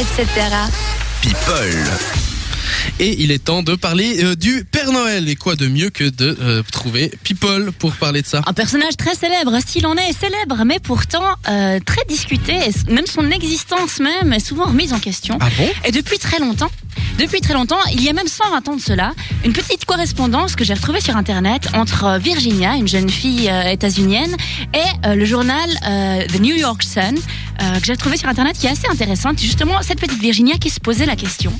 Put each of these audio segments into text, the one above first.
etc. People. Et il est temps de parler euh, du Père Noël. Et quoi de mieux que de euh, trouver People pour parler de ça? Un personnage très célèbre, s'il en est célèbre, mais pourtant euh, très discuté. Et même son existence même est souvent remise en question. Ah bon? Et depuis très longtemps, depuis très longtemps, il y a même 120 ans de cela, une petite correspondance que j'ai retrouvée sur Internet entre euh, Virginia, une jeune fille euh, états-unienne, et euh, le journal The New York Sun, que j'ai trouvé sur Internet, qui est assez intéressante. Justement, cette petite Virginia qui se posait la question.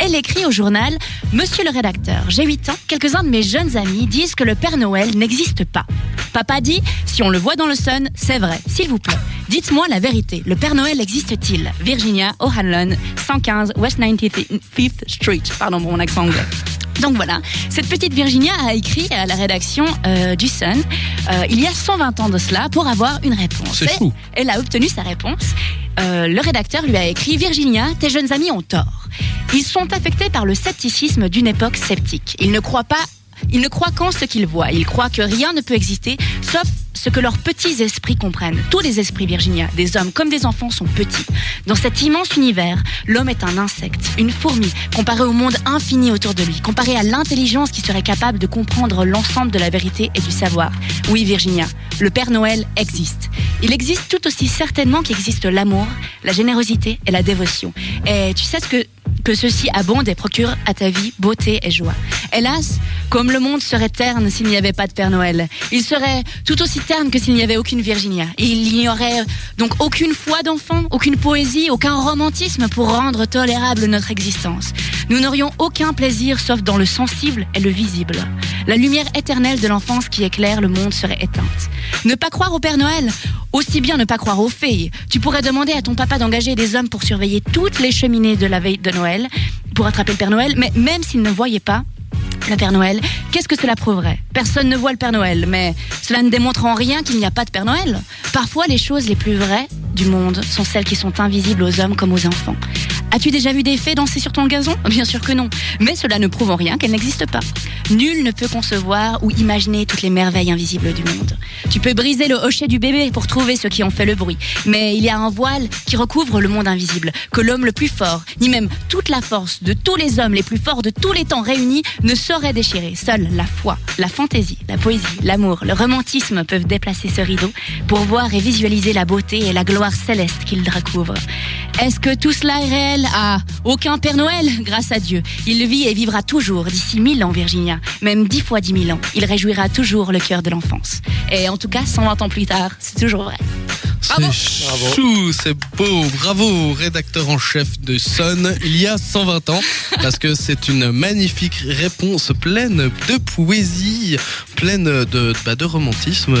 Elle écrit au journal Monsieur le rédacteur, j'ai 8 ans, quelques-uns de mes jeunes amis disent que le Père Noël n'existe pas. Papa dit, si on le voit dans le Sun, c'est vrai, s'il vous plaît. Dites-moi la vérité, le Père Noël existe-t-il? Virginia O'Hanlon, 115 West 95th Street. Pardon pour mon accent anglais. Donc voilà, cette petite Virginia a écrit à la rédaction euh, du Sun euh, il y a 120 ans de cela pour avoir une réponse. C'est fou. Elle a obtenu sa réponse. Euh, le rédacteur lui a écrit Virginia, tes jeunes amis ont tort. Ils sont affectés par le scepticisme d'une époque sceptique. Ils ne croient pas, ils ne croient qu'en ce qu'ils voient. Ils croient que rien ne peut exister sauf ce que leurs petits esprits comprennent. Tous les esprits, Virginia, des hommes comme des enfants, sont petits. Dans cet immense univers, l'homme est un insecte, une fourmi, comparé au monde infini autour de lui, comparé à l'intelligence qui serait capable de comprendre l'ensemble de la vérité et du savoir. Oui, Virginia, le Père Noël existe. Il existe tout aussi certainement qu'existe l'amour, la générosité et la dévotion. Et tu sais ce que que ceci abonde et procure à ta vie beauté et joie. Hélas, comme le monde serait terne s'il n'y avait pas de Père Noël, il serait tout aussi terne que s'il n'y avait aucune Virginia. Il n'y aurait donc aucune foi d'enfant, aucune poésie, aucun romantisme pour rendre tolérable notre existence. Nous n'aurions aucun plaisir sauf dans le sensible et le visible. La lumière éternelle de l'enfance qui éclaire le monde serait éteinte. Ne pas croire au Père Noël, aussi bien ne pas croire aux fées. Tu pourrais demander à ton papa d'engager des hommes pour surveiller toutes les cheminées de la veille de Noël, pour attraper le Père Noël, mais même s'ils ne voyaient pas, le Père Noël, qu'est-ce que cela prouverait? Personne ne voit le Père Noël, mais cela ne démontre en rien qu'il n'y a pas de Père Noël. Parfois, les choses les plus vraies du monde sont celles qui sont invisibles aux hommes comme aux enfants. As-tu déjà vu des fées danser sur ton gazon? Bien sûr que non, mais cela ne prouve en rien qu'elles n'existent pas. Nul ne peut concevoir ou imaginer toutes les merveilles invisibles du monde. Tu peux briser le hochet du bébé pour trouver ceux qui ont fait le bruit, mais il y a un voile qui recouvre le monde invisible, que l'homme le plus fort, ni même toute la force de tous les hommes les plus forts de tous les temps réunis, ne saurait déchirer. Seule la foi, la fantaisie, la poésie, l'amour, le romantisme peuvent déplacer ce rideau pour voir et visualiser la beauté et la gloire céleste qu'il recouvre. Est-ce que tout cela est réel? Aucun Père Noël, grâce à Dieu. Il vit et vivra toujours d'ici mille ans, Virginia. Même dix fois dix mille ans. Il réjouira toujours le cœur de l'enfance. Et en tout cas, 120 ans plus tard, c'est toujours vrai. Bravo. C'est chou, c'est beau. Bravo, rédacteur en chef de Sun, il y a 120 ans, parce que c'est une magnifique réponse pleine de poésie, pleine de, bah, de romantisme.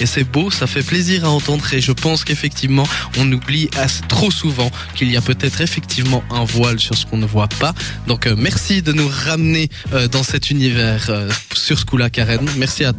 Et c'est beau, ça fait plaisir à entendre. Et je pense qu'effectivement, on oublie assez- trop souvent qu'il y a peut-être effectivement un voile sur ce qu'on ne voit pas. Donc euh, merci de nous ramener euh, dans cet univers euh, sur ce coup-là, Karen. Merci à toi.